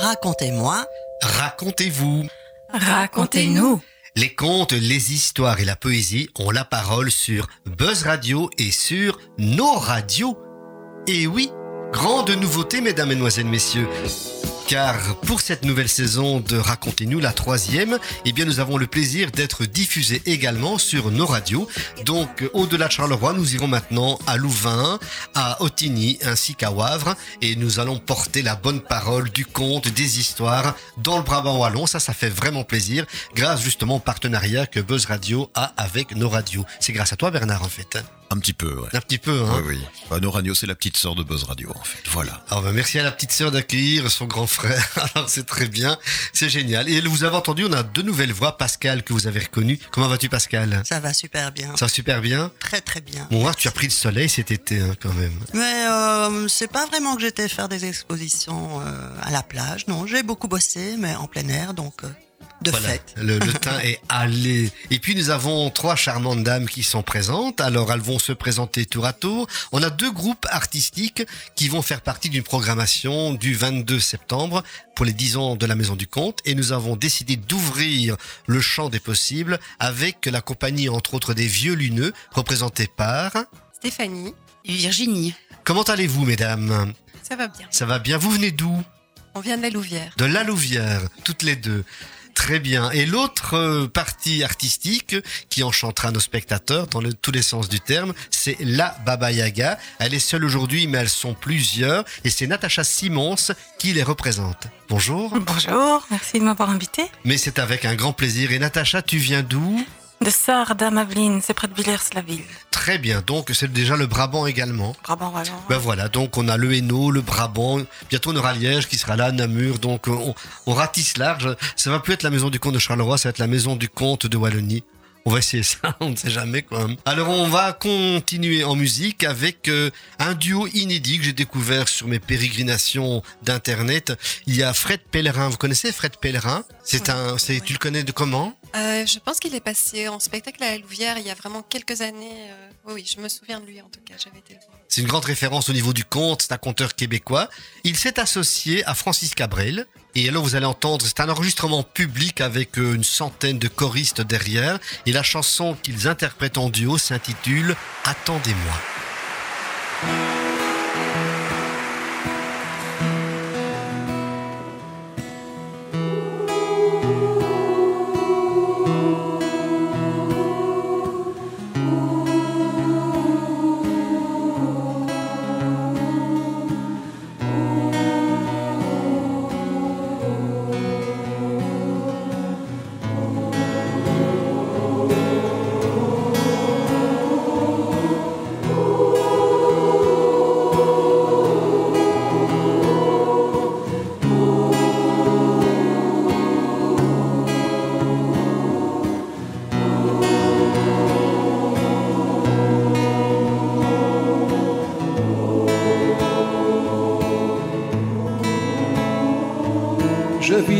Racontez-moi. Racontez-vous. Racontez-nous. Les contes, les histoires et la poésie ont la parole sur Buzz Radio et sur nos radios. Et oui, grande nouveauté, mesdames, mesdemoiselles, messieurs car pour cette nouvelle saison de Racontez-nous, la troisième, eh bien nous avons le plaisir d'être diffusés également sur nos radios. Donc au-delà de Charleroi, nous irons maintenant à Louvain, à Otigny ainsi qu'à Wavre et nous allons porter la bonne parole du conte, des histoires dans le Brabant wallon. Ça, ça fait vraiment plaisir grâce justement au partenariat que Buzz Radio a avec nos radios. C'est grâce à toi Bernard en fait. Un petit peu, ouais. Un petit peu, hein. Oui, oui. Bah, nos radios, c'est la petite sœur de Buzz Radio, en fait. Voilà. Alors, bah, merci à la petite sœur d'accueillir son grand frère. Alors, c'est très bien. C'est génial. Et vous avez entendu, on a deux nouvelles voix. Pascal, que vous avez reconnu. Comment vas-tu, Pascal? Ça va super bien. Ça va super bien? Très, très bien. Bon, tu as pris le soleil cet été, hein, quand même. Mais euh, c'est pas vraiment que j'étais faire des expositions euh, à la plage. Non, j'ai beaucoup bossé, mais en plein air, donc... Euh, de fait. Le, le teint est allé. Et puis nous avons trois charmantes dames qui sont présentes. Alors elles vont se présenter tour à tour. On a deux groupes artistiques qui vont faire partie d'une programmation du 22 septembre pour les 10 ans de la Maison du Conte. Et nous avons décidé d'ouvrir le champ des possibles avec la compagnie entre autres des Vieux Luneux représentée par Stéphanie et Virginie. Comment allez-vous mesdames? Ça va bien. Ça va bien. Vous venez d'où? On vient de la Louvière. De la Louvière, toutes les deux. Très bien. Et l'autre euh, partie artistique qui enchantera nos spectateurs dans tous les sens du terme, c'est la Baba Yaga. Elle est seule aujourd'hui, mais elles sont plusieurs. Et c'est Natacha Simons qui les représente. Bonjour. Bonjour, merci de m'avoir invité. Mais c'est avec un grand plaisir. Et Natacha, tu viens d'où? De Sarda Maveline, c'est près de Villers-la-Ville. Très bien, donc c'est déjà le Brabant également. Brabant, voilà. Ben voilà, donc on a le Hainaut, le Brabant, bientôt on aura Liège qui sera là, Namur, donc on, on ratisse large. Ça va plus être la maison du comte de Charleroi, ça va être la maison du comte de Wallonie. On va essayer ça, on ne sait jamais quoi. Alors on va continuer en musique avec euh, un duo inédit que j'ai découvert sur mes pérégrinations d'internet. Il y a Fred Pellerin. Vous connaissez Fred Pellerin? C'est un, c'est, tu le connais de comment? Euh, Je pense qu'il est passé en spectacle à la Louvière il y a vraiment quelques années. Euh, oui, je me souviens de lui en tout cas. J'avais été C'est une grande référence au niveau du conte. C'est un conteur québécois. Il s'est associé à Francis Cabrel. Et alors vous allez entendre, c'est un enregistrement public avec une centaine de choristes derrière. Et la chanson qu'ils interprètent en duo s'intitule Attendez-moi.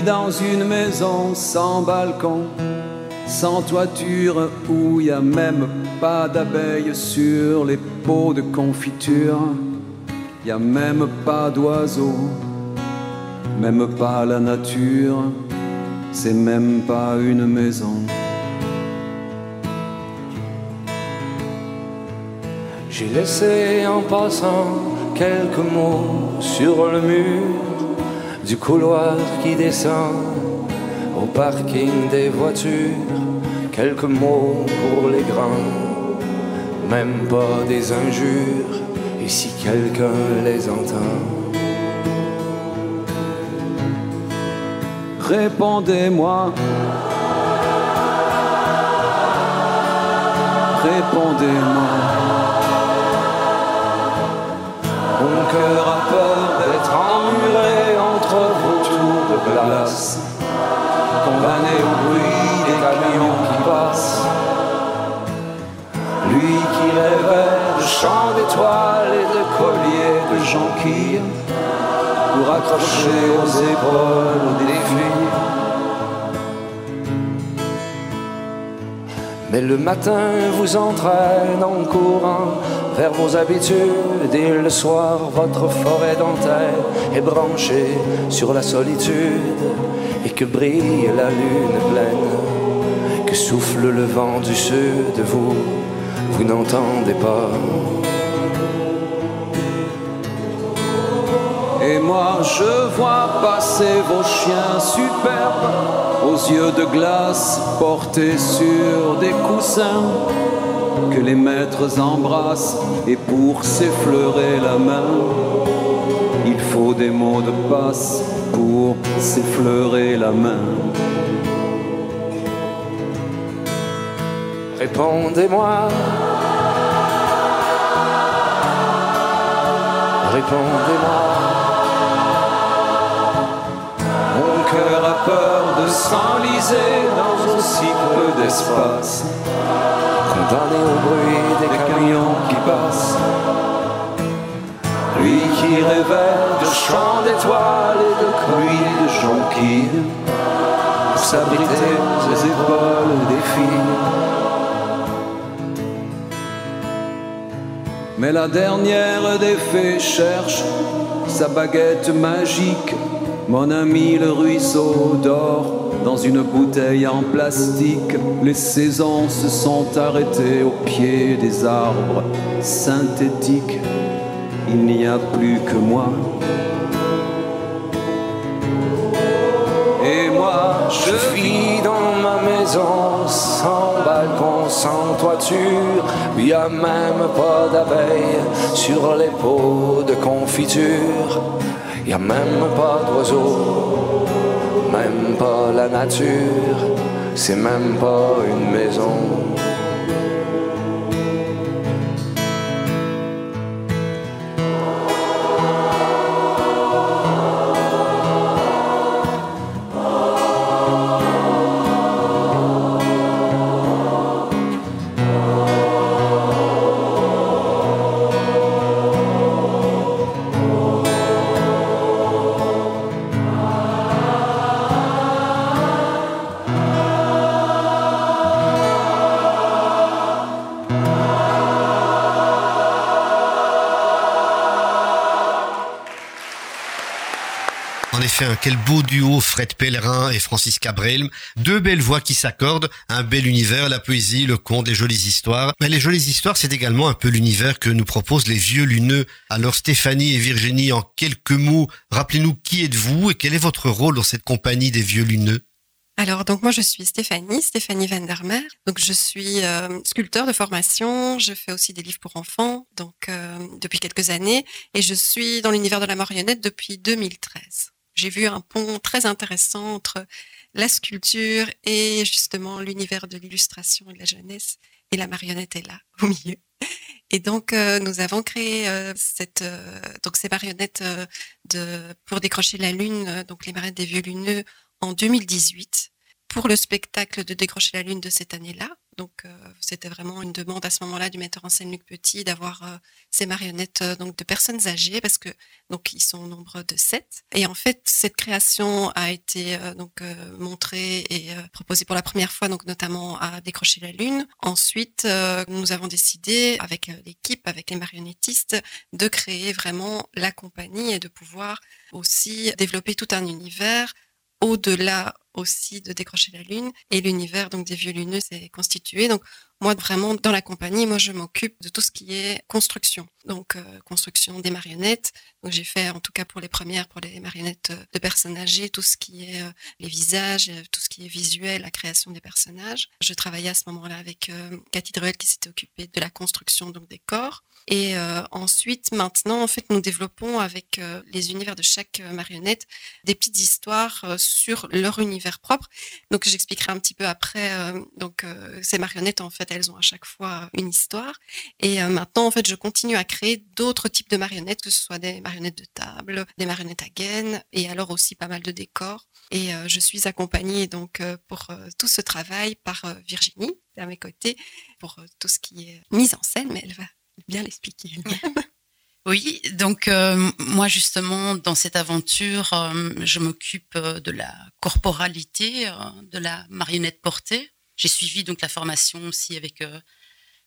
Dans une maison sans balcon, sans toiture, où y a même pas d'abeilles sur les pots de confiture. Y a même pas d'oiseaux, même pas la nature, c'est même pas une maison. J'ai laissé en passant quelques mots sur le mur du couloir qui descend au parking des voitures, quelques mots pour les grands, même pas des injures, et si quelqu'un les entend. Répondez-moi. Répondez-moi. Mon cœur a peur de glace, condamné au bruit des camions qui passent. Lui qui rêvait de chants d'étoiles et de colliers de jonquilles pour accrocher aux épaules des filles. Mais le matin vous entraîne en courant vers vos habitudes et le soir votre forêt dentaire est branchée sur la solitude et que brille la lune pleine, que souffle le vent du sud, vous, vous n'entendez pas. Et moi je vois passer vos chiens superbes aux yeux de glace portés sur des coussins que les maîtres embrassent et pour s'effleurer la main, il faut des mots de passe pour s'effleurer la main. Répondez-moi. Répondez-moi. Mon cœur a peur de s'enliser dans aussi peu d'espace. Condamné au bruit des camions qui passent. Lui qui révèle de chants d'étoiles et de crues de jonquilles pour s'abriter aux épaules des filles. Mais la dernière des fées cherche sa baguette magique. Mon ami le ruisseau dort dans une bouteille en plastique. Les saisons se sont arrêtées au pied des arbres synthétiques. Il n'y a plus que moi. Et moi, je vis dans ma maison, sans balcon, sans toiture. Il n'y a même pas d'abeilles sur les pots de confiture. Il n'y a même pas d'oiseaux, même pas la nature. C'est même pas une maison. Quel beau duo Fred Pellerin et Francis Cabrel. Deux belles voix qui s'accordent, un bel univers, la poésie, le conte, les jolies histoires. Mais les jolies histoires, c'est également un peu l'univers que nous proposent les vieux luneux. Alors Stéphanie et Virginie, en quelques mots, rappelez-nous qui êtes-vous et quel est votre rôle dans cette compagnie des vieux luneux Alors, donc moi, je suis Stéphanie, Stéphanie Vandermeer. Donc, je suis euh, sculpteur de formation. Je fais aussi des livres pour enfants, donc euh, depuis quelques années. Et je suis dans l'univers de la marionnette depuis 2013. J'ai vu un pont très intéressant entre la sculpture et justement l'univers de l'illustration et de la jeunesse. Et la marionnette est là, au milieu. Et donc, euh, nous avons créé euh, cette, euh, ces marionnettes pour décrocher la lune, donc les marionnettes des vieux luneux, en 2018 pour le spectacle de décrocher la lune de cette année-là. Donc, euh, c'était vraiment une demande à ce moment-là du metteur en scène Luc Petit d'avoir euh, ces marionnettes euh, donc de personnes âgées parce que donc ils sont au nombre de sept. Et en fait, cette création a été donc montrée et proposée pour la première fois donc notamment à décrocher la lune. Ensuite, nous avons décidé avec l'équipe, avec les marionnettistes, de créer vraiment la compagnie et de pouvoir aussi développer tout un univers au-delà aussi de décrocher la lune et l'univers donc des vieux luneux s'est constitué. Donc moi vraiment dans la compagnie moi je m'occupe de tout ce qui est construction. Donc euh, construction des marionnettes. Donc j'ai fait en tout cas pour les premières pour les marionnettes euh, de personnes âgées tout ce qui est euh, les visages tout ce qui est visuel la création des personnages. Je travaillais à ce moment-là avec euh, Cathy Druel qui s'était occupée de la construction donc des corps. Et ensuite maintenant en fait nous développons avec les univers de chaque marionnette des petites histoires sur leur univers propre. Donc j'expliquerai un petit peu après. euh, donc euh, ces marionnettes en fait elles ont à chaque fois une histoire. Et euh, maintenant en fait je continue à créer d'autres types de marionnettes, que ce soit des marionnettes de table, des marionnettes à gaines et alors aussi pas mal de décors. Et je suis accompagnée donc pour tout ce travail par Virginie à mes côtés pour tout ce qui est mise en scène, mais elle va bien l'expliquer. Oui, donc euh, moi justement dans cette aventure, euh, je m'occupe euh, de la corporalité, euh, de la marionnette portée. J'ai suivi donc la formation aussi avec euh,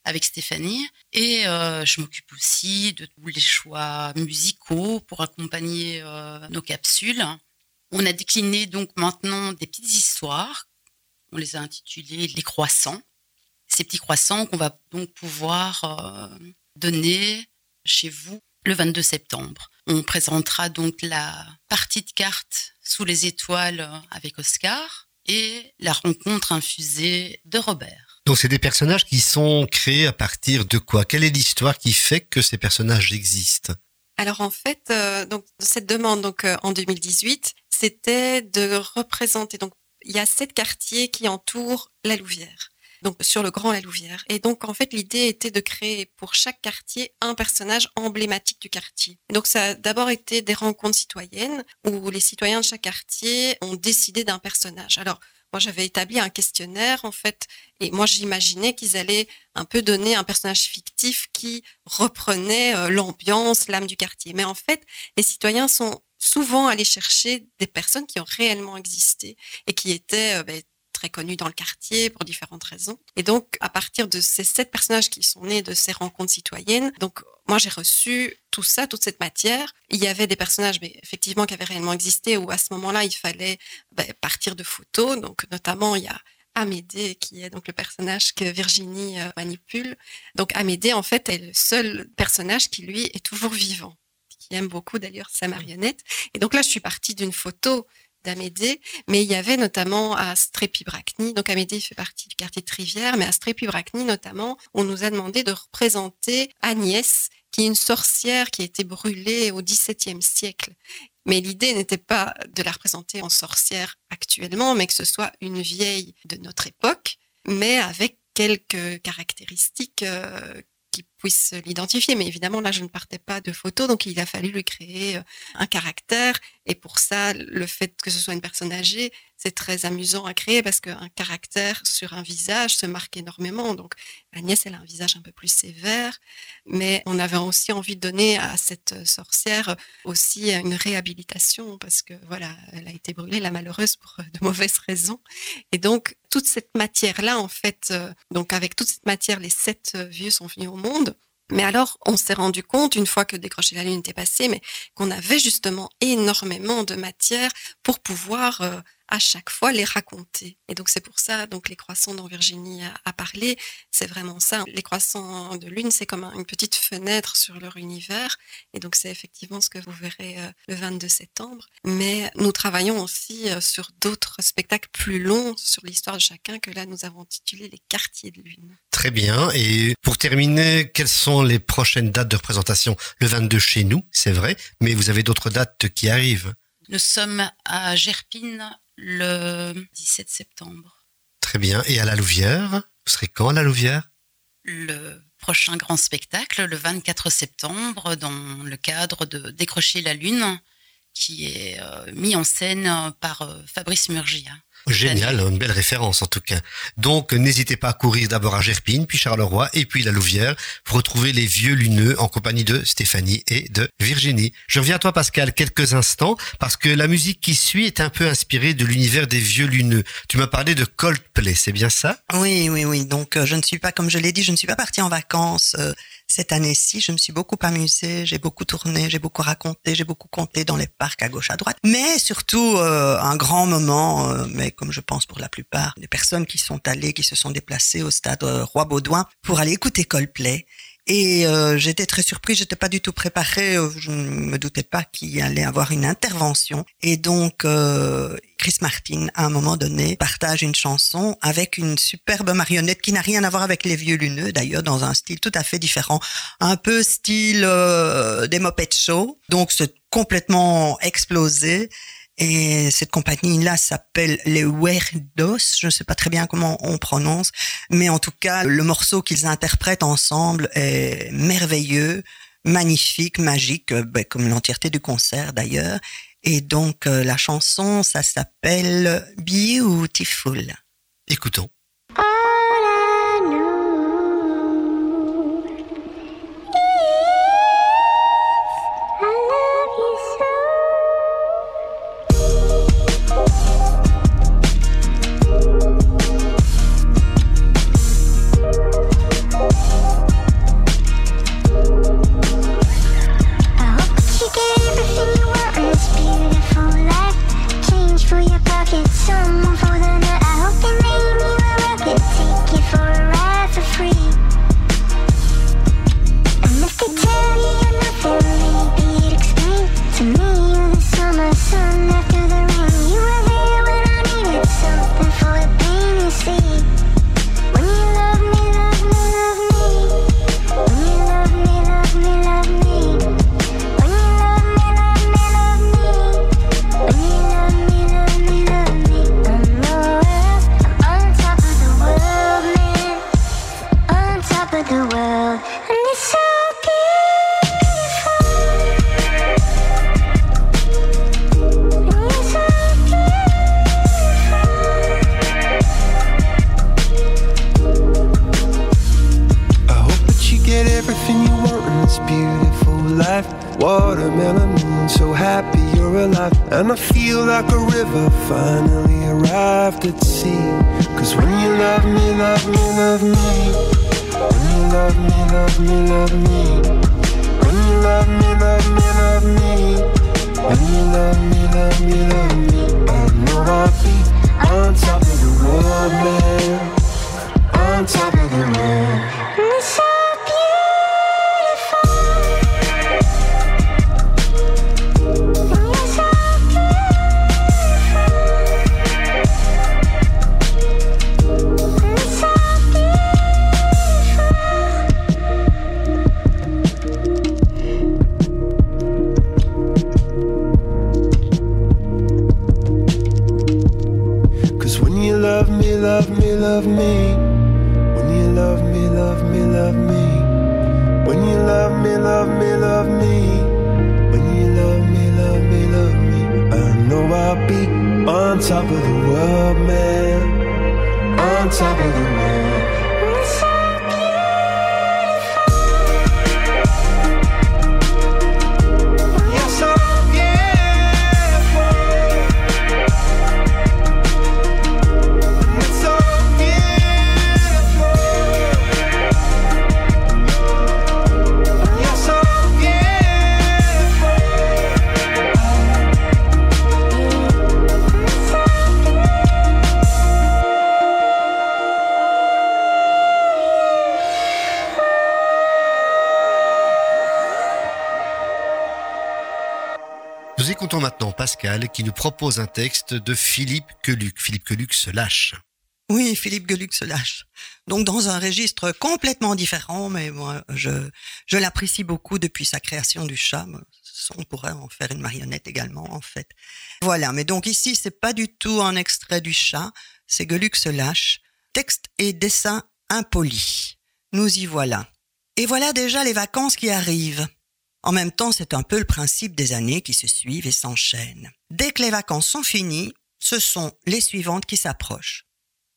avec Stéphanie. Et je m'occupe aussi de tous les choix musicaux pour accompagner nos capsules. On a décliné donc maintenant des petites histoires. On les a intitulées les croissants. Ces petits croissants qu'on va donc pouvoir donner chez vous le 22 septembre. On présentera donc la partie de cartes sous les étoiles avec Oscar et la rencontre infusée de Robert. Donc c'est des personnages qui sont créés à partir de quoi? Quelle est l'histoire qui fait que ces personnages existent? Alors en fait, euh, donc cette demande donc euh, en 2018, c'était de représenter donc il y a sept quartiers qui entourent la Louvière donc sur le Grand La Louvière. Et donc en fait l'idée était de créer pour chaque quartier un personnage emblématique du quartier. donc ça a d'abord été des rencontres citoyennes où les citoyens de chaque quartier ont décidé d'un personnage. Alors moi, j'avais établi un questionnaire, en fait, et moi, j'imaginais qu'ils allaient un peu donner un personnage fictif qui reprenait euh, l'ambiance, l'âme du quartier. Mais en fait, les citoyens sont souvent allés chercher des personnes qui ont réellement existé et qui étaient euh, ben, très connu dans le quartier pour différentes raisons. Et donc, à partir de ces sept personnages qui sont nés de ces rencontres citoyennes, donc moi j'ai reçu tout ça, toute cette matière. Il y avait des personnages, mais effectivement, qui avaient réellement existé, où à ce moment-là, il fallait ben, partir de photos. Donc, notamment, il y a Amédée, qui est donc le personnage que Virginie euh, manipule. Donc, Amédée, en fait, est le seul personnage qui, lui, est toujours vivant qui aime beaucoup d'ailleurs sa marionnette. Et donc là, je suis partie d'une photo d'Amédée, mais il y avait notamment à Strépy-Bracny, donc Amédée fait partie du quartier de Trivière, mais à Strépy-Bracny notamment, on nous a demandé de représenter Agnès, qui est une sorcière qui a été brûlée au XVIIe siècle. Mais l'idée n'était pas de la représenter en sorcière actuellement, mais que ce soit une vieille de notre époque, mais avec quelques caractéristiques euh, qui puisse l'identifier. Mais évidemment, là, je ne partais pas de photos, donc il a fallu lui créer euh, un caractère. Et pour ça, le fait que ce soit une personne âgée, c'est très amusant à créer parce qu'un caractère sur un visage se marque énormément. Donc Agnès, elle a un visage un peu plus sévère, mais on avait aussi envie de donner à cette sorcière aussi une réhabilitation parce que voilà, elle a été brûlée, la malheureuse, pour de mauvaises raisons. Et donc toute cette matière-là, en fait, euh, donc avec toute cette matière, les sept vieux sont venus au monde. Mais alors, on s'est rendu compte, une fois que Décrocher la Lune était passé, mais qu'on avait justement énormément de matière pour pouvoir euh, à chaque fois les raconter. Et donc c'est pour ça, donc les croissants dont Virginie a, parlé, c'est vraiment ça. Les croissants de lune, c'est comme une petite fenêtre sur leur univers. Et donc c'est effectivement ce que vous verrez euh, le 22 septembre. Mais nous travaillons aussi euh, sur d'autres spectacles plus longs sur l'histoire de chacun que là nous avons intitulé les quartiers de lune. Très bien. Et pour terminer, quelles sont les prochaines dates de représentation? Le 22 chez nous, c'est vrai, mais vous avez d'autres dates qui arrivent. Nous sommes à Gerpine le 17 septembre. Très bien. Et à la Louvière Vous serez quand à la Louvière? Le prochain grand spectacle, le 24 septembre, dans le cadre de Décrocher la Lune, qui est euh, mis en scène par euh, Fabrice Murgia. Génial, une belle référence en tout cas. Donc n'hésitez pas à courir d'abord à Gerpine, puis Charleroi et puis la Louvière pour retrouver les vieux luneux en compagnie de Stéphanie et de Virginie. Je reviens à toi Pascal quelques instants parce que la musique qui suit est un peu inspirée de l'univers des vieux luneux. Tu m'as parlé de Coldplay, c'est bien ça? Oui, oui, oui. Donc euh, je ne suis pas, comme je l'ai dit, je ne suis pas partie en vacances euh, cette année-ci, je me suis beaucoup amusée, j'ai beaucoup tourné, j'ai beaucoup raconté, j'ai beaucoup compté dans les parcs à gauche à droite, mais surtout euh, un grand moment, euh, mais comme je pense pour la plupart des personnes qui sont allées, qui se sont déplacées au stade euh, Roi Baudouin pour aller écouter Coldplay. Et j'étais très surpris, j'étais pas du tout préparée, je ne me doutais pas qu'il allait avoir une intervention. Et donc Chris Martin, à un moment donné, partage une chanson avec une superbe marionnette qui n'a rien à voir avec les vieux luneux, d'ailleurs, dans un style tout à fait différent. Un peu style euh, des Muppet Show. Donc, c'est complètement explosé. Et cette compagnie-là s'appelle les Weirdos. Je ne sais pas très bien comment on prononce, mais en tout cas, le morceau qu'ils interprètent ensemble est merveilleux, magnifique, magique, euh, ben, comme l'entièreté du concert d'ailleurs. Et donc euh, la chanson, ça s'appelle Beautiful. Écoutons. Tomorrow summer sun. Top of the world, man. On top of the world. Qui nous propose un texte de Philippe Queluc. Philippe Queluc se lâche. Oui, Philippe Geluc se lâche. Donc dans un registre complètement différent, mais moi je je l'apprécie beaucoup depuis sa création du chat. On pourrait en faire une marionnette également en fait. Voilà, mais donc ici c'est pas du tout un extrait du chat, c'est Geluc se lâche. Texte et dessin impoli. Nous y voilà. Et voilà déjà les vacances qui arrivent. En même temps, c'est un peu le principe des années qui se suivent et s'enchaînent. Dès que les vacances sont finies, ce sont les suivantes qui s'approchent.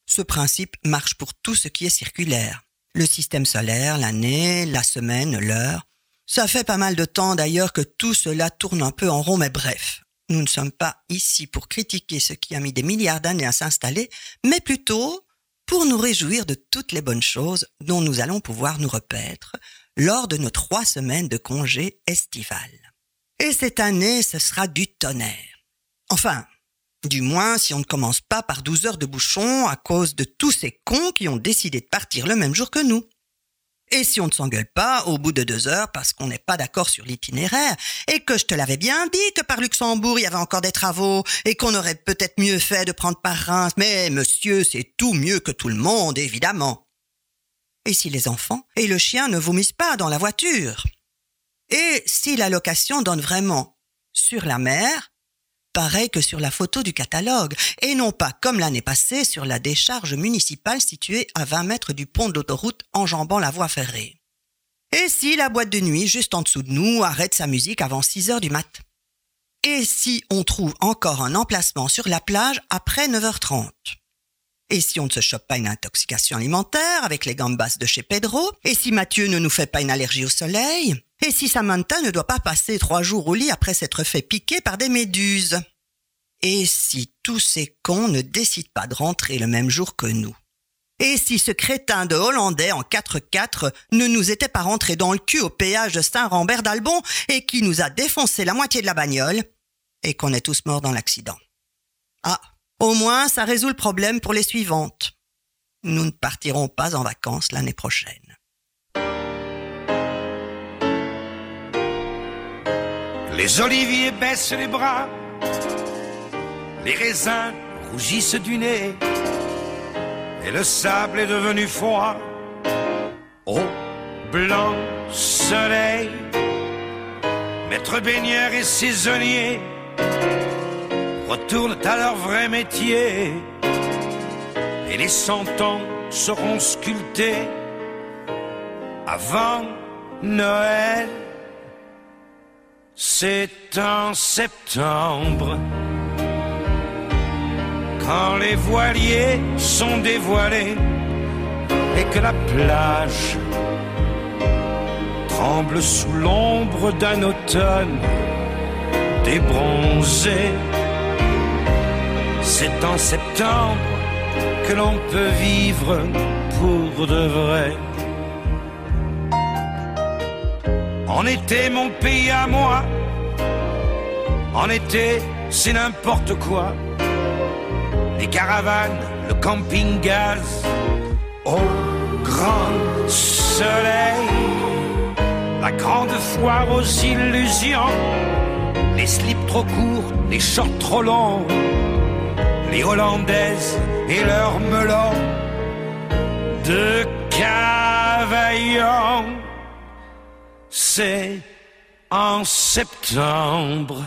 Ce principe marche pour tout ce qui est circulaire. Le système solaire, l'année, la semaine, l'heure. Ça fait pas mal de temps d'ailleurs que tout cela tourne un peu en rond, mais bref. Nous ne sommes pas ici pour critiquer ce qui a mis des milliards d'années à s'installer, mais plutôt pour nous réjouir de toutes les bonnes choses dont nous allons pouvoir nous repaître lors de nos trois semaines de congé estival. Et cette année, ce sera du tonnerre. Enfin, du moins si on ne commence pas par 12 heures de bouchon à cause de tous ces cons qui ont décidé de partir le même jour que nous. Et si on ne s'engueule pas au bout de deux heures parce qu'on n'est pas d'accord sur l'itinéraire et que je te l'avais bien dit que par Luxembourg il y avait encore des travaux et qu'on aurait peut-être mieux fait de prendre par Reims, mais monsieur c'est tout mieux que tout le monde évidemment. Et si les enfants et le chien ne vomissent pas dans la voiture? Et si la location donne vraiment sur la mer, pareil que sur la photo du catalogue, et non pas comme l'année passée sur la décharge municipale située à 20 mètres du pont d'autoroute enjambant la voie ferrée? Et si la boîte de nuit juste en dessous de nous arrête sa musique avant 6 heures du mat? Et si on trouve encore un emplacement sur la plage après 9h30 et si on ne se chope pas une intoxication alimentaire avec les gambas de chez Pedro? Et si Mathieu ne nous fait pas une allergie au soleil? Et si Samantha ne doit pas passer trois jours au lit après s'être fait piquer par des méduses? Et si tous ces cons ne décident pas de rentrer le même jour que nous? Et si ce crétin de Hollandais en 4x4 ne nous était pas rentré dans le cul au péage de Saint-Rambert d'Albon et qui nous a défoncé la moitié de la bagnole et qu'on est tous morts dans l'accident? Ah au moins, ça résout le problème pour les suivantes. Nous ne partirons pas en vacances l'année prochaine. Les oliviers baissent les bras, les raisins rougissent du nez, et le sable est devenu froid. Au blanc soleil, maître baigneur et saisonnier retournent à leur vrai métier et les cent ans seront sculptés avant Noël. C'est en septembre quand les voiliers sont dévoilés et que la plage tremble sous l'ombre d'un automne des bronzés. C'est en septembre que l'on peut vivre pour de vrai. En été, mon pays à moi. En été, c'est n'importe quoi. Les caravanes, le camping-gaz, au grand soleil. La grande foire aux illusions. Les slips trop courts, les shorts trop longs. Les hollandaises et leurs melons de cavaillon. C'est en septembre.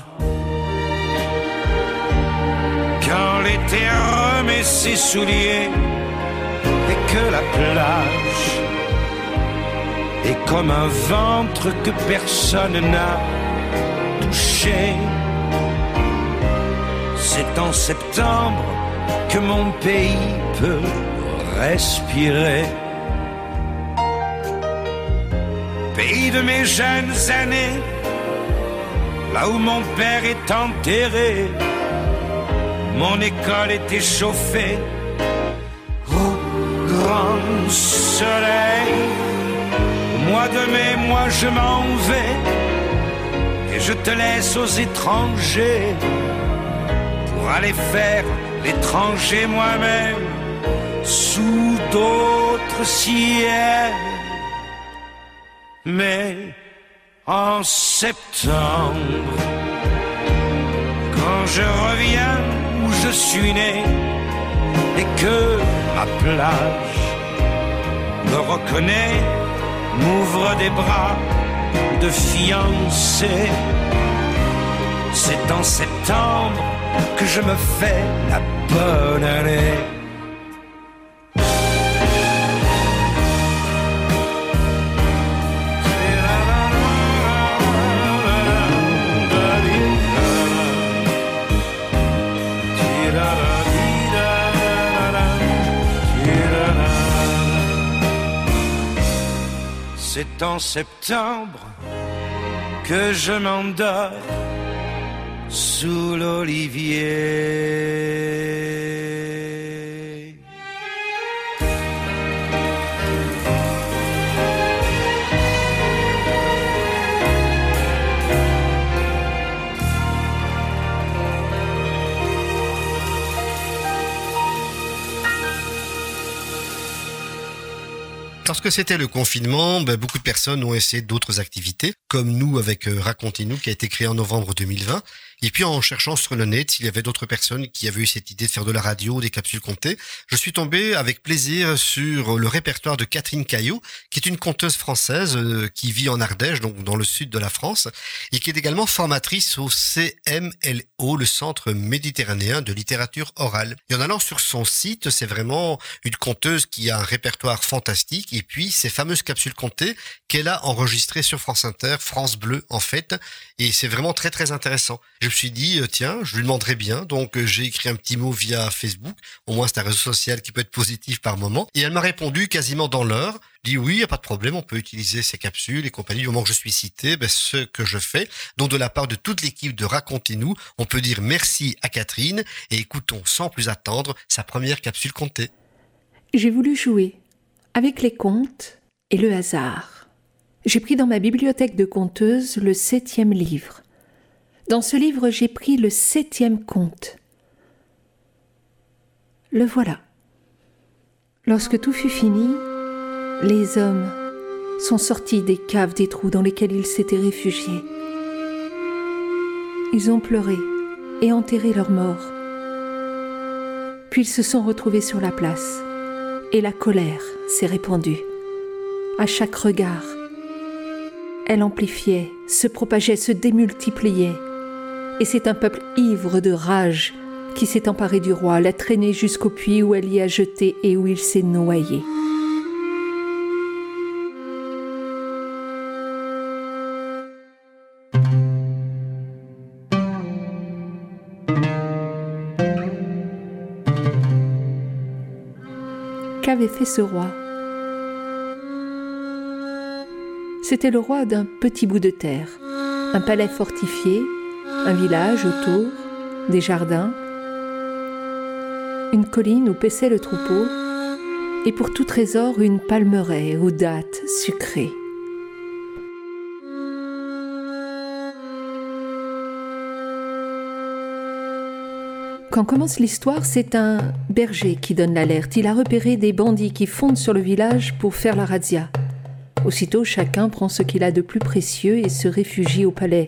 Quand l'été remet ses souliers et que la plage est comme un ventre que personne n'a touché. C'est en septembre que mon pays peut respirer. Pays de mes jeunes années, là où mon père est enterré, mon école était chauffée au grand soleil. Au mois de mai, moi je m'en vais et je te laisse aux étrangers aller faire l'étranger moi-même sous d'autres ciels. Mais en septembre, quand je reviens où je suis né et que ma plage me reconnaît, m'ouvre des bras de fiancé. C'est en septembre que je me fais la bonne année. C'est en septembre que je m'endors sous l'olivier. Lorsque c'était le confinement, ben, beaucoup de personnes ont essayé d'autres activités, comme nous avec euh, Racontez-nous, qui a été créé en novembre 2020. Et puis en cherchant sur le net s'il y avait d'autres personnes qui avaient eu cette idée de faire de la radio, des capsules comptées, je suis tombé avec plaisir sur le répertoire de Catherine Caillot, qui est une conteuse française euh, qui vit en Ardèche, donc dans le sud de la France, et qui est également formatrice au CMLO, le Centre méditerranéen de littérature orale. Et en allant sur son site, c'est vraiment une conteuse qui a un répertoire fantastique, et puis ces fameuses capsules comptées qu'elle a enregistrées sur France Inter, France Bleu en fait, et c'est vraiment très très intéressant. Me suis dit, euh, tiens, je lui demanderai bien. Donc, euh, j'ai écrit un petit mot via Facebook. Au moins, c'est un réseau social qui peut être positif par moment. Et elle m'a répondu quasiment dans l'heure. Dit oui, y a pas de problème, on peut utiliser ces capsules et compagnie. Du moment que je suis cité, ben, ce que je fais. Donc, de la part de toute l'équipe de Racontez-nous, on peut dire merci à Catherine et écoutons sans plus attendre sa première capsule comptée. J'ai voulu jouer avec les contes et le hasard. J'ai pris dans ma bibliothèque de conteuse le septième livre. Dans ce livre, j'ai pris le septième conte. Le voilà. Lorsque tout fut fini, les hommes sont sortis des caves, des trous dans lesquels ils s'étaient réfugiés. Ils ont pleuré et enterré leurs morts. Puis ils se sont retrouvés sur la place et la colère s'est répandue. À chaque regard, elle amplifiait, se propageait, se démultipliait. Et c'est un peuple ivre de rage qui s'est emparé du roi, l'a traîné jusqu'au puits où elle y a jeté et où il s'est noyé. Qu'avait fait ce roi? C'était le roi d'un petit bout de terre, un palais fortifié, Un village autour, des jardins, une colline où paissait le troupeau, et pour tout trésor une palmeraie aux dattes sucrées. Quand commence l'histoire, c'est un berger qui donne l'alerte. Il a repéré des bandits qui fondent sur le village pour faire la razzia. Aussitôt, chacun prend ce qu'il a de plus précieux et se réfugie au palais.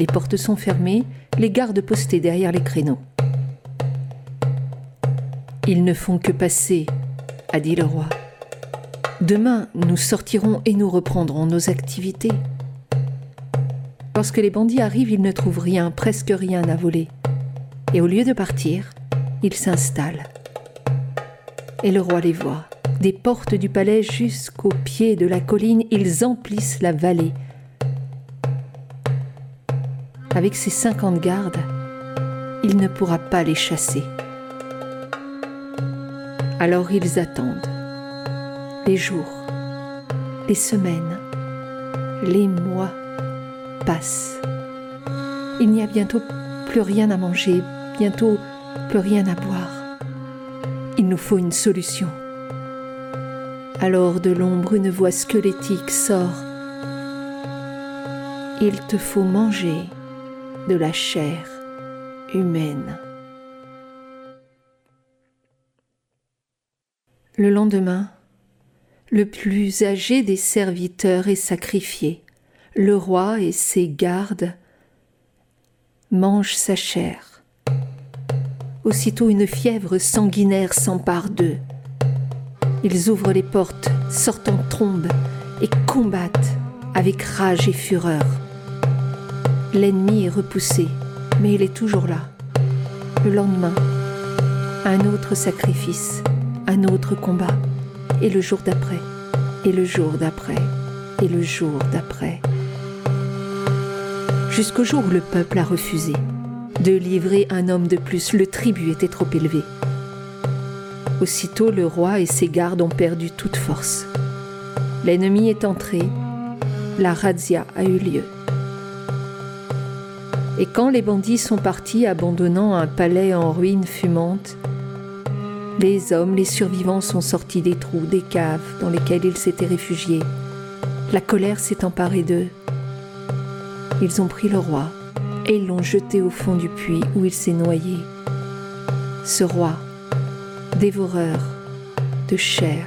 Les portes sont fermées, les gardes postés derrière les créneaux. Ils ne font que passer, a dit le roi. Demain, nous sortirons et nous reprendrons nos activités. Lorsque les bandits arrivent, ils ne trouvent rien, presque rien à voler. Et au lieu de partir, ils s'installent. Et le roi les voit. Des portes du palais jusqu'au pied de la colline, ils emplissent la vallée. Avec ses cinquante gardes, il ne pourra pas les chasser. Alors ils attendent. Les jours, les semaines, les mois passent. Il n'y a bientôt plus rien à manger, bientôt plus rien à boire. Il nous faut une solution. Alors de l'ombre une voix squelettique sort. Il te faut manger de la chair humaine. Le lendemain, le plus âgé des serviteurs est sacrifié. Le roi et ses gardes mangent sa chair. Aussitôt une fièvre sanguinaire s'empare d'eux. Ils ouvrent les portes, sortent en trombe et combattent avec rage et fureur. L'ennemi est repoussé, mais il est toujours là. Le lendemain, un autre sacrifice, un autre combat, et le jour d'après, et le jour d'après, et le jour d'après. Jusqu'au jour où le peuple a refusé de livrer un homme de plus, le tribut était trop élevé. Aussitôt le roi et ses gardes ont perdu toute force. L'ennemi est entré, la razzia a eu lieu. Et quand les bandits sont partis abandonnant un palais en ruines fumantes, les hommes, les survivants sont sortis des trous, des caves dans lesquelles ils s'étaient réfugiés. La colère s'est emparée d'eux. Ils ont pris le roi et ils l'ont jeté au fond du puits où il s'est noyé. Ce roi, dévoreur de chair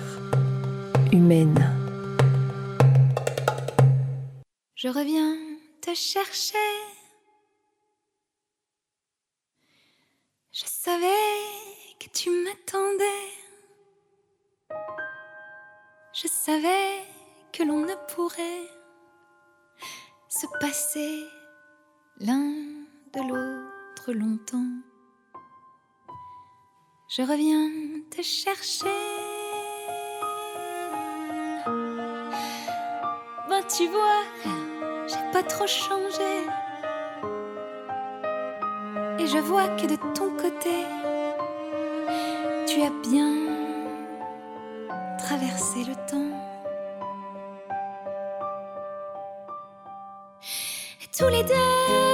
humaine. Je reviens te chercher. Je savais que tu m'attendais. Je savais que l'on ne pourrait se passer l'un de l'autre longtemps. Je reviens te chercher. Ben tu vois, j'ai pas trop changé. Et je vois que de ton côté, tu as bien traversé le temps. Et tous les deux,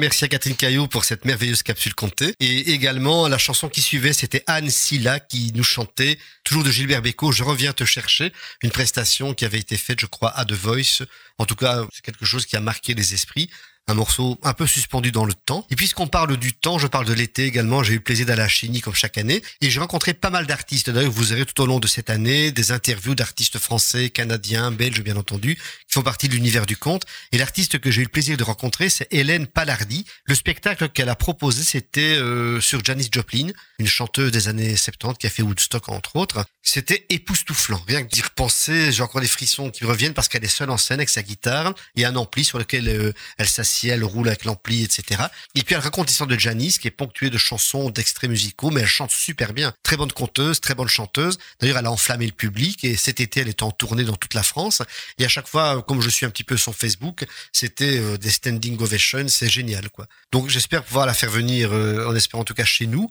Merci à Catherine Caillot pour cette merveilleuse capsule comptée. Et également, la chanson qui suivait, c'était Anne Silla qui nous chantait, toujours de Gilbert Bécaud, Je reviens te chercher, une prestation qui avait été faite, je crois, à The Voice. En tout cas, c'est quelque chose qui a marqué les esprits. Un morceau un peu suspendu dans le temps. Et puisqu'on parle du temps, je parle de l'été également. J'ai eu le plaisir d'aller à Chigny comme chaque année. Et j'ai rencontré pas mal d'artistes. D'ailleurs, vous aurez tout au long de cette année des interviews d'artistes français, canadiens, belges, bien entendu, qui font partie de l'univers du conte. Et l'artiste que j'ai eu le plaisir de rencontrer, c'est Hélène Palardi. Le spectacle qu'elle a proposé, c'était euh, sur Janis Joplin, une chanteuse des années 70 qui a fait Woodstock, entre autres. C'était époustouflant. Rien que d'y repenser, j'ai encore des frissons qui reviennent parce qu'elle est seule en scène avec sa guitare et un ampli sur lequel euh, elle s'assied, elle roule avec l'ampli, etc. Et puis elle raconte l'histoire de Janis, qui est ponctuée de chansons, d'extraits musicaux, mais elle chante super bien. Très bonne conteuse, très bonne chanteuse. D'ailleurs, elle a enflammé le public et cet été, elle est en tournée dans toute la France. Et à chaque fois, comme je suis un petit peu son Facebook, c'était euh, des standing ovations, c'est génial, quoi. Donc j'espère pouvoir la faire venir, euh, en espérant en tout cas chez nous.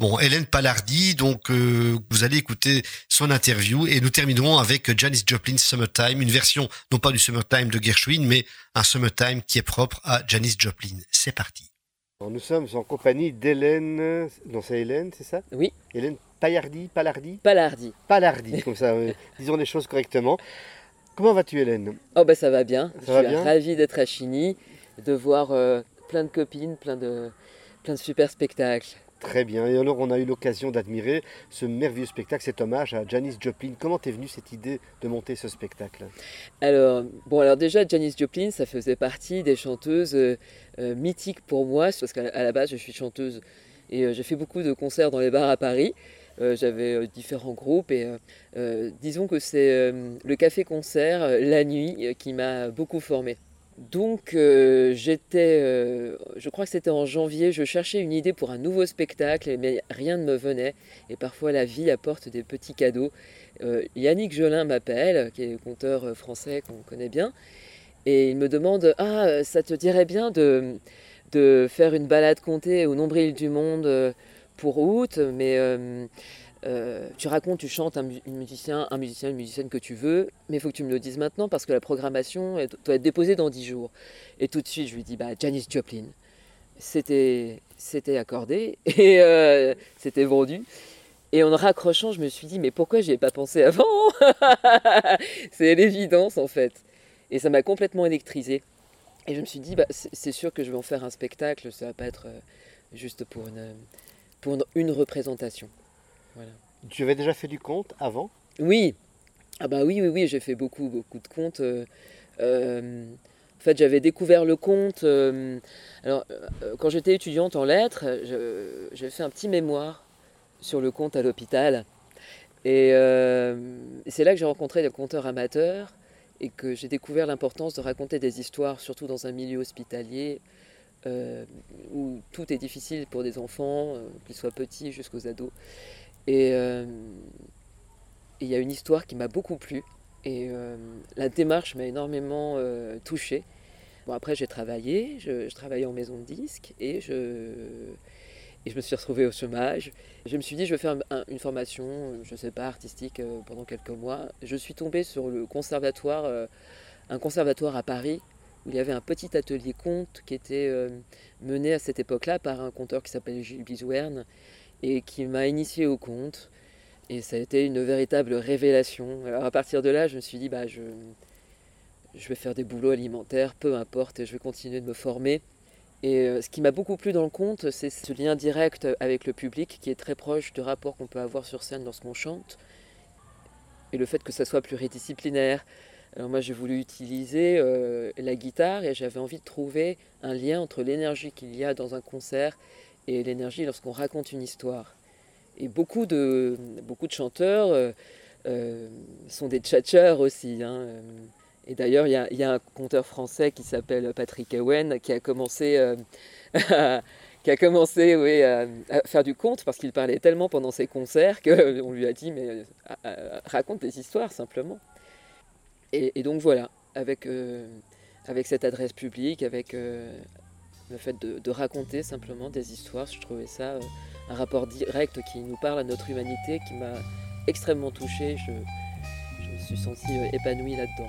Bon, Hélène Palardi, donc euh, vous allez écouter son interview et nous terminerons avec Janis Joplin Summertime, une version non pas du Summertime de Gershwin, mais un Summertime qui est propre à Janis Joplin. C'est parti. Nous sommes en compagnie d'Hélène, non c'est Hélène, c'est ça? Oui. Hélène Paillardi, Palardi? Palardi. Palardi, comme ça, euh, disons les choses correctement. Comment vas-tu Hélène? Oh bah ça va bien. Ça je va suis bien? ravie d'être à Chigny, de voir euh, plein de copines, plein de, plein de super spectacles. Très bien, et alors on a eu l'occasion d'admirer ce merveilleux spectacle, cet hommage à Janis Joplin. Comment t'es venue cette idée de monter ce spectacle? Alors, bon, alors déjà, Janis Joplin, ça faisait partie des chanteuses euh, euh, mythiques pour moi, parce qu'à la base, je suis chanteuse et euh, j'ai fait beaucoup de concerts dans les bars à Paris. J'avais différents groupes et disons que c'est le café-concert euh, la nuit qui m'a beaucoup formée. Donc euh, j'étais, euh, je crois que c'était en janvier, je cherchais une idée pour un nouveau spectacle, mais rien ne me venait. Et parfois la vie apporte des petits cadeaux. Euh, Yannick Jolin m'appelle, qui est conteur euh, français qu'on connaît bien, et il me demande Ah, ça te dirait bien de, faire une balade comptée au nombril du monde pour août, mais euh, tu racontes, tu chantes un, mu- un musicien, un musicien, une musicienne que tu veux, mais il faut que tu me le dises maintenant parce que la programmation doit être déposée dans 10 jours. Et tout de suite, je lui dis bah, Janis Joplin. C'était, accordé et euh, c'était vendu. Et en raccrochant, je me suis dit, mais pourquoi j'y ai pas pensé avant C'est l'évidence en fait. Et ça m'a complètement électrisé. Et je me suis dit, bah, c'est sûr que je vais en faire un spectacle, ça va pas être euh, juste pour une, pour une représentation. Voilà. Tu avais déjà fait du conte avant? Oui, ah bah oui, oui, oui, j'ai fait beaucoup, beaucoup de contes. euh, euh, en fait, j'avais découvert le conte. euh, alors, euh, quand j'étais étudiante en lettres, j'avais fait un petit mémoire sur le conte à l'hôpital. Et euh, c'est là que j'ai rencontré des conteurs amateurs et que j'ai découvert l'importance de raconter des histoires, surtout dans un milieu hospitalier où tout est difficile pour des enfants, qu'ils soient petits jusqu'aux ados. Et euh, et il y a une histoire qui m'a beaucoup plu et euh, la démarche m'a énormément euh, touchée. Bon, après, j'ai travaillé, je, travaillais en maison de disques et je, et je me suis retrouvée au chômage. Je me suis dit, je vais faire un- un- une formation, je ne sais pas, artistique pendant quelques mois. Je suis tombée sur le conservatoire, un conservatoire à Paris où il y avait un petit atelier conte qui était mené à cette époque-là par un conteur qui s'appelle Gilles Bisouerne et qui m'a initié au conte. Et ça a été une véritable révélation. Alors à partir de là, je me suis dit, bah, je, je vais faire des boulots alimentaires, peu importe, et je vais continuer de me former. Et euh, ce qui m'a beaucoup plu dans le conte, c'est ce lien direct avec le public qui est très proche du rapport qu'on peut avoir sur scène lorsqu'on chante. Et le fait que ça soit pluridisciplinaire. Alors moi j'ai voulu utiliser euh, la guitare et j'avais envie de trouver un lien entre l'énergie qu'il y a dans un concert et l'énergie lorsqu'on raconte une histoire. Et beaucoup de, beaucoup de chanteurs euh, euh, sont des tchatcheurs aussi. hein, euh. Et d'ailleurs, il y a, un conteur français qui s'appelle Patrick Ewen qui a commencé, euh, qui a commencé oui, à, à faire du conte parce qu'il parlait tellement pendant ses concerts qu'on lui a dit mais raconte des histoires simplement. Et, et donc voilà, avec, avec cette adresse publique, avec le fait de, raconter simplement des histoires, je trouvais ça euh, un rapport direct qui nous parle à notre humanité, qui m'a extrêmement touché. Je, je me suis sentie euh, épanouie là-dedans.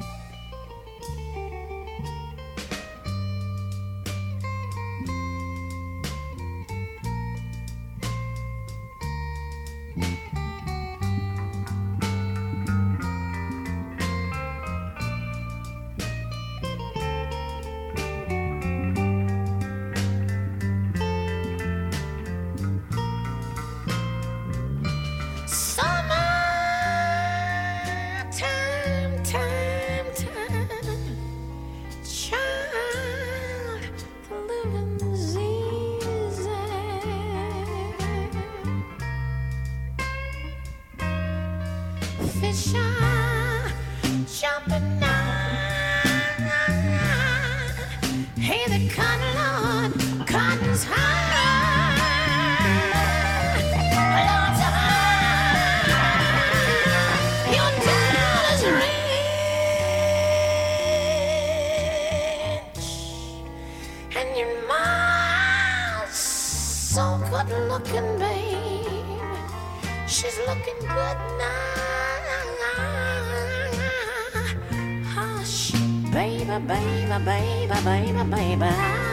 Baby, baby, baby,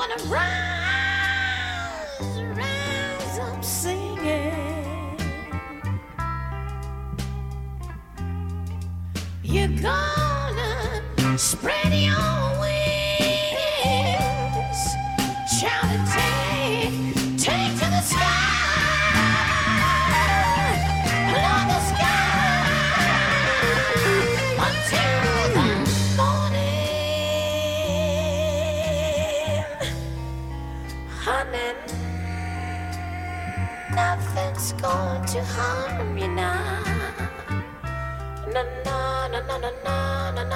wanna run!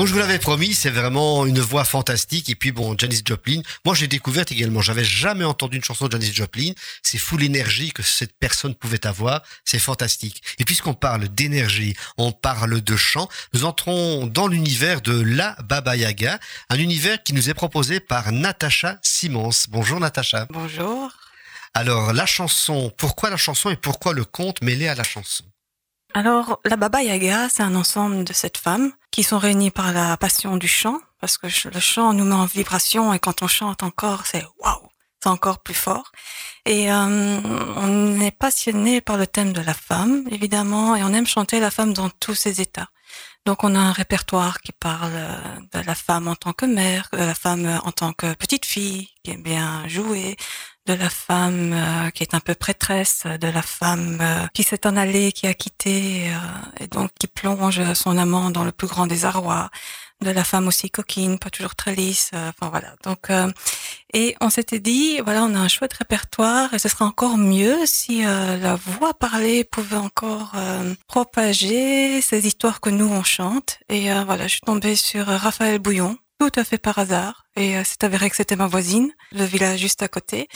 Donc je vous l'avais promis, c'est vraiment une voix fantastique. Et puis bon, Janis Joplin, moi j'ai découvert également, j'avais jamais entendu une chanson de Janis Joplin. C'est fou l'énergie que cette personne pouvait avoir, c'est fantastique. Et puisqu'on parle d'énergie, on parle de chant, nous entrons dans l'univers de la Baba Yaga, un univers qui nous est proposé par Natacha Simons. Bonjour Natacha. Bonjour. Alors la chanson, pourquoi la chanson et pourquoi le conte mêlé à la chanson? Alors, la Baba Yaga, c'est un ensemble de sept femmes qui sont réunies par la passion du chant, parce que le chant nous met en vibration et quand on chante encore, c'est waouh, c'est encore plus fort. Et euh, on est passionné par le thème de la femme, évidemment, et on aime chanter la femme dans tous ses états. Donc on a un répertoire qui parle de la femme en tant que mère, de la femme en tant que petite fille, qui aime bien jouer, de la femme euh, qui est un peu prêtresse, de la femme euh, qui s'est en allée, qui a quitté euh, et donc qui plonge son amant dans le plus grand désarroi, de la femme aussi coquine, pas toujours très lisse. euh, Enfin voilà. Donc euh, et on s'était dit voilà, on a un chouette répertoire et ce serait encore mieux si euh, la voix parlée pouvait encore propager ces histoires que nous on chante. Et voilà, je suis tombée sur Raphaël Bouillon tout à fait par hasard et euh, c'est avéré que c'était ma voisine, le village juste à côté.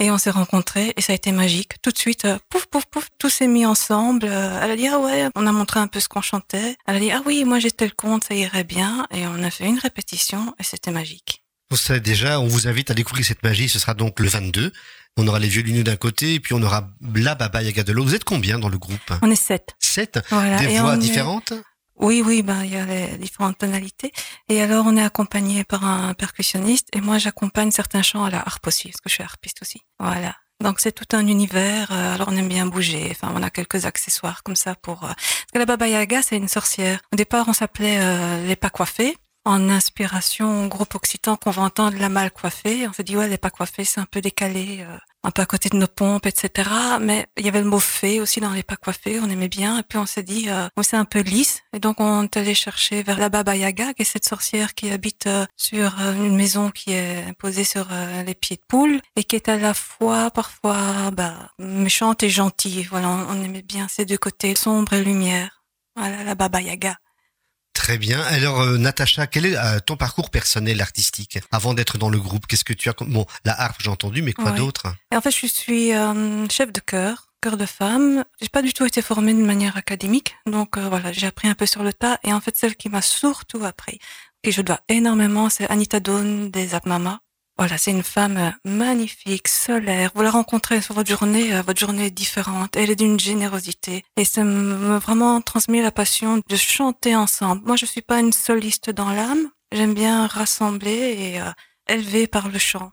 Et on s'est rencontrés et ça a été magique. Tout de suite, euh, pouf, pouf, pouf, tout s'est mis ensemble. Euh, Elle a dit, ah ouais, on a montré un peu ce qu'on chantait. Elle a dit, ah oui, moi j'ai tel compte, ça irait bien. Et on a fait une répétition et c'était magique. Vous savez déjà, on vous invite à découvrir cette magie. Ce sera donc le 22. On aura les violoneux d'un côté et puis on aura la Baba Yaga de l'autre. Vous êtes combien dans le groupe? On est sept. Sept Voilà. Des Et voix différentes Oui, oui, ben il y a les différentes tonalités. Et alors on est accompagné par un percussionniste et moi j'accompagne certains chants à la harpe aussi, parce que je suis harpiste aussi. Voilà. Donc c'est tout un univers. euh, Alors on aime bien bouger. Enfin, on a quelques accessoires comme ça pour. euh, Parce que la Baba Yaga c'est une sorcière. Au départ on s'appelait euh, les pas coiffés. En inspiration groupe occitan qu'on va entendre la mal coiffée. On s'est dit ouais les pas coiffés c'est un peu décalé, euh, un peu à côté de nos pompes, etc. Mais il y avait le mot fée aussi dans les pas coiffés. On aimait bien. Et puis on s'est dit euh, c'est un peu lisse. Et donc on est allé chercher vers la Baba Yaga qui est cette sorcière qui habite euh, sur euh, une maison qui est posée sur euh, les pieds de poule et qui est à la fois parfois bah, méchante et gentille. Voilà, on, on aimait bien ces deux côtés, sombre et lumière. Voilà la Baba Yaga. Très bien. Alors, euh, Natacha, quel est euh, ton parcours personnel artistique avant d'être dans le groupe? Qu'est-ce que tu as comme- Bon, la harpe, j'ai entendu, mais quoi Ouais. d'autre? En fait, je suis euh, chef de chœur, chœur de femme. J'ai pas du tout été formée de manière académique, donc euh, voilà, j'ai appris un peu sur le tas. Et en fait, celle qui m'a surtout appris, qui je dois énormément, c'est Anita Dawn des Apmama. Voilà, c'est une femme euh, magnifique, solaire. Vous la rencontrez sur votre journée, euh, votre journée est différente. Elle est d'une générosité. Et ça m'a vraiment transmis la passion de chanter ensemble. Moi, je suis pas une soliste dans l'âme. J'aime bien rassembler et euh, élever par le chant.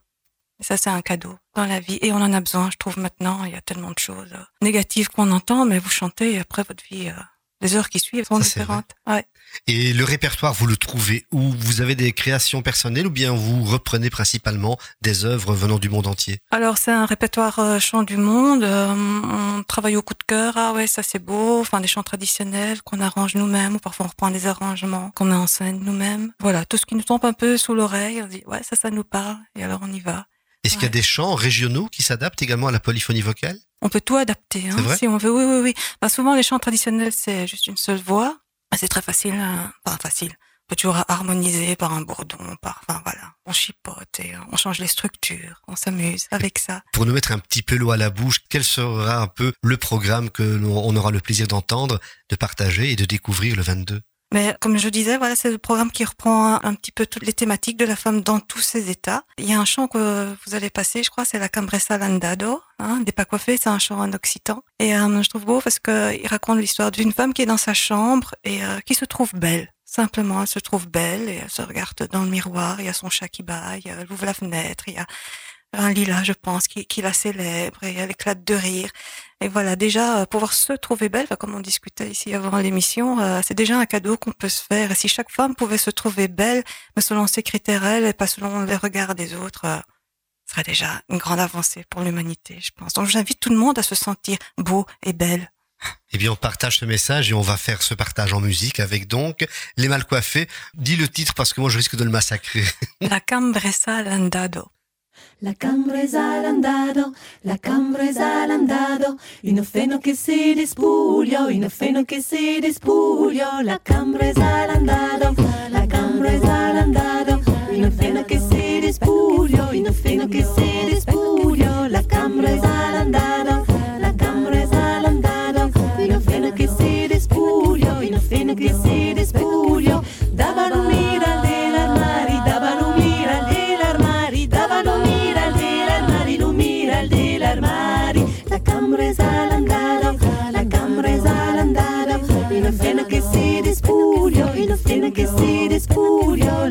Et ça, c'est un cadeau dans la vie. Et on en a besoin, je trouve, maintenant. Il y a tellement de choses euh, négatives qu'on entend, mais vous chantez et après, votre vie, euh, les heures qui suivent sont Ça, différentes. Ouais. Et le répertoire, vous le trouvez où? Vous avez des créations personnelles ou bien vous reprenez principalement des œuvres venant du monde entier? Alors, c'est un répertoire euh, chant du monde. Euh, on travaille au coup de cœur. Ah ouais, ça c'est beau. Enfin, des chants traditionnels qu'on arrange nous-mêmes ou parfois on reprend des arrangements qu'on met en scène nous-mêmes. Voilà, tout ce qui nous tombe un peu sous l'oreille. On dit, ouais, ça, ça nous parle. Et alors, on y va. Est-ce qu'il y a des chants régionaux qui s'adaptent également à la polyphonie vocale? On peut tout adapter, hein, vrai si on veut. Oui, oui, oui. Bah, souvent, les chants traditionnels, c'est juste une seule voix. C'est très facile, hein. enfin facile. On peut toujours harmoniser par un bourdon, par, enfin voilà. On chipote et euh, on change les structures, on s'amuse avec ça. Pour nous mettre un petit peu l'eau à la bouche, quel sera un peu le programme que l'on on aura le plaisir d'entendre, de partager et de découvrir le 22 Mais comme je disais, voilà, c'est le programme qui reprend un, petit peu toutes les thématiques de la femme dans tous ses états. Il y a un chant que vous allez passer, je crois, c'est la Cambressa Landado, hein, des pas coiffés, c'est un chant en occitan. Et euh, je trouve beau parce que il raconte l'histoire d'une femme qui est dans sa chambre et euh, qui se trouve belle. Simplement, elle se trouve belle et elle se regarde dans le miroir. Il y a son chat qui baille, elle ouvre la fenêtre, il y a un lilas, je pense, qui, qui la célèbre et elle éclate de rire. Et voilà, déjà, euh, pouvoir se trouver belle, comme on discutait ici avant l'émission, euh, c'est déjà un cadeau qu'on peut se faire. Et si chaque femme pouvait se trouver belle, mais selon ses critères, elle, et pas selon les regards des autres, euh, ce serait déjà une grande avancée pour l'humanité, je pense. Donc j'invite tout le monde à se sentir beau et belle. Eh bien, on partage ce message et on va faire ce partage en musique avec donc les mal coiffés. Dis le titre parce que moi je risque de le massacrer. La Cambressa Landado. La cambresa l'andado, la cambresa l'andado, un feno che si despuglio, un feno che si despuglio, la cambresa l'andado, la cambresa l'andado, un feno che si despuglio, un feno che si despuglio, la cambresa l'andado, la cambresa l'andado, un feno che si despuglio, un feno che si despuglio, davano mira dell'armari, que se descubrió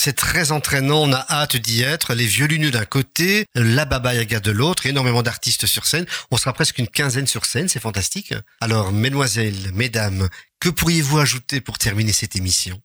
c'est très entraînant. On a hâte d'y être. Les violuneux d'un côté, la Baba Yaga de l'autre, énormément d'artistes sur scène. On sera presque une quinzaine sur scène. C'est fantastique. Alors, mesdemoiselles, mesdames, que pourriez-vous ajouter pour terminer cette émission?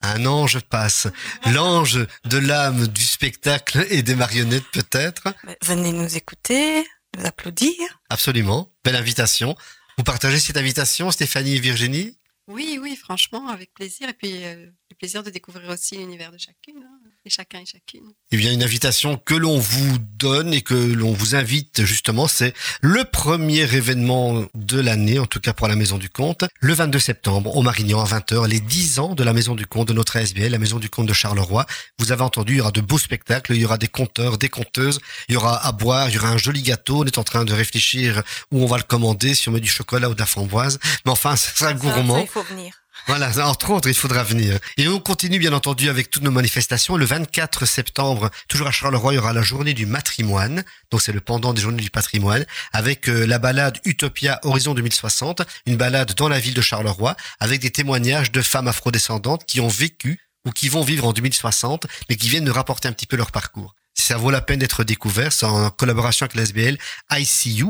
Un ange passe. L'ange de l'âme du spectacle et des marionnettes, peut-être? Venez nous écouter, nous applaudir. Absolument. Belle invitation. Vous partagez cette invitation, Stéphanie et Virginie? Oui, oui, franchement, avec plaisir. Et puis, euh, plaisir de découvrir aussi l'univers de chacune, hein, et chacun et chacune. Eh bien, une invitation que l'on vous donne et que l'on vous invite justement, c'est le premier événement de l'année, en tout cas pour la Maison du Comte, le 22 septembre au Marignan à 20h, les 10 ans de la Maison du Comte, de notre ASBL, la Maison du Comte de Charleroi. Vous avez entendu, il y aura de beaux spectacles, il y aura des conteurs, des conteuses, il y aura à boire, il y aura un joli gâteau. On est en train de réfléchir où on va le commander, si on met du chocolat ou de la framboise. Mais enfin, ce sera Ça, gourmand. ça, il faut venir. Voilà, entre autres, il faudra venir. Et on continue bien entendu avec toutes nos manifestations. Le 24 septembre, toujours à Charleroi, il y aura la journée du matrimoine. Donc c'est le pendant des journées du patrimoine, avec euh, la balade Utopia Horizon 2060, une balade dans la ville de Charleroi, avec des témoignages de femmes afrodescendantes qui ont vécu ou qui vont vivre en 2060, mais qui viennent nous rapporter un petit peu leur parcours. Ça vaut la peine d'être découvert, c'est en collaboration avec l'SBL ICU.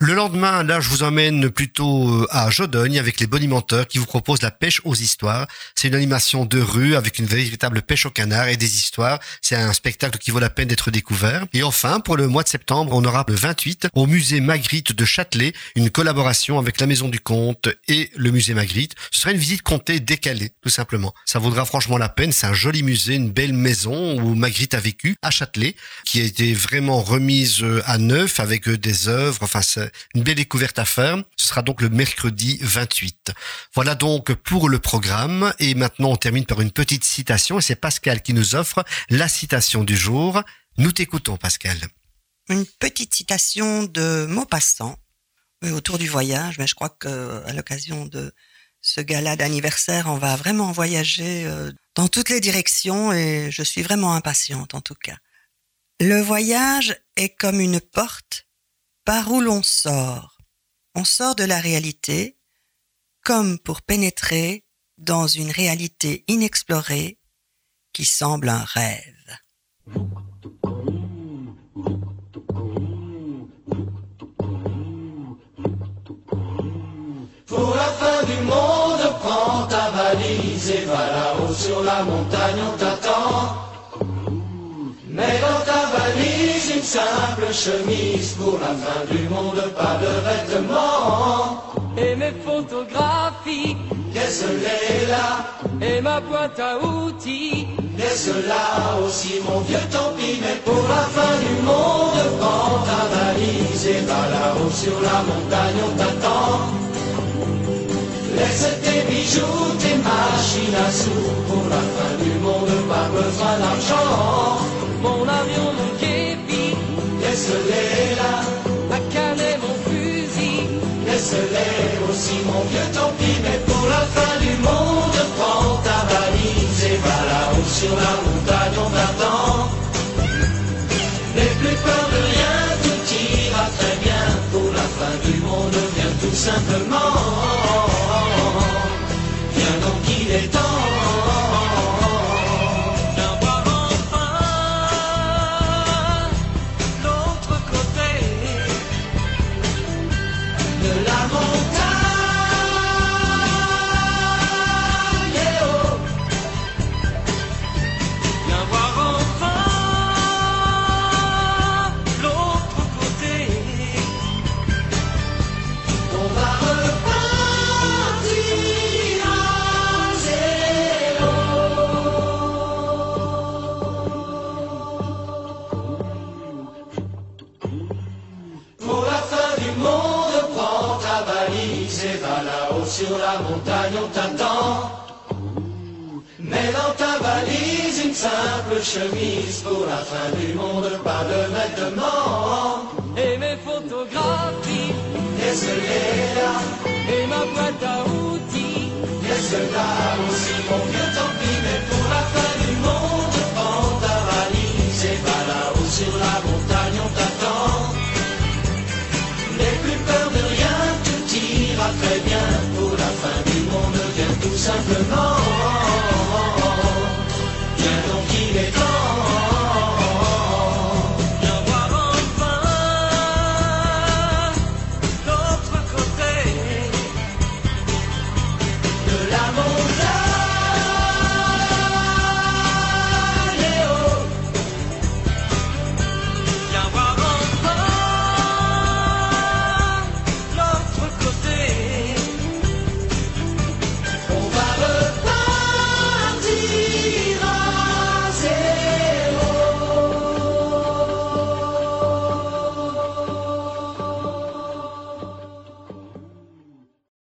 Le lendemain, là, je vous emmène plutôt euh, à Jodogne avec les bonimenteurs qui vous proposent la pêche aux histoires. C'est une animation de rue avec une véritable pêche au canard et des histoires. C'est un spectacle qui vaut la peine d'être découvert. Et enfin, pour le mois de septembre, on aura le 28 au musée Magritte de Châtelet, une collaboration avec la Maison du Comte et le musée Magritte. Ce sera une visite comptée décalée, tout simplement. Ça vaudra franchement la peine. C'est un joli musée, une belle maison où Magritte a vécu à Châtelet, qui a été vraiment remise euh, à neuf avec euh, des œuvres. Enfin, une belle découverte à faire. Ce sera donc le mercredi 28. Voilà donc pour le programme. Et maintenant, on termine par une petite citation. Et c'est Pascal qui nous offre la citation du jour. Nous t'écoutons, Pascal. Une petite citation de Maupassant autour du voyage, mais je crois que à l'occasion de ce gala d'anniversaire, on va vraiment voyager euh, dans toutes les directions et je suis vraiment impatiente en tout cas. Le voyage est comme une porte par où l'on sort. On sort de la réalité comme pour pénétrer dans une réalité inexplorée qui semble un rêve. Pour la fin du monde, prends ta valise et va là-haut sur la montagne, on t'attend. Mais dans ta valise, simple chemise pour la fin du monde, pas de vêtements. Et mes photographies, Désolé là, et ma boîte à outils. désolé aussi mon vieux tant pis, mais pour la fin du monde, prends ta valise et va là-haut sur la montagne, on t'attend. Laisse tes bijoux, tes machines à sous, pour la fin du monde, pas besoin d'argent. Mon avion, mon képi, Laisse-les là, ma canne mon fusil. laisse-les aussi mon vieux tant pis, mais pour la fin du monde, prends ta valise et va là-haut sur la montagne, on t'attend. N'aie plus peur de rien, tout ira très bien, pour la fin du monde, viens tout simplement. Chemise pour la fin du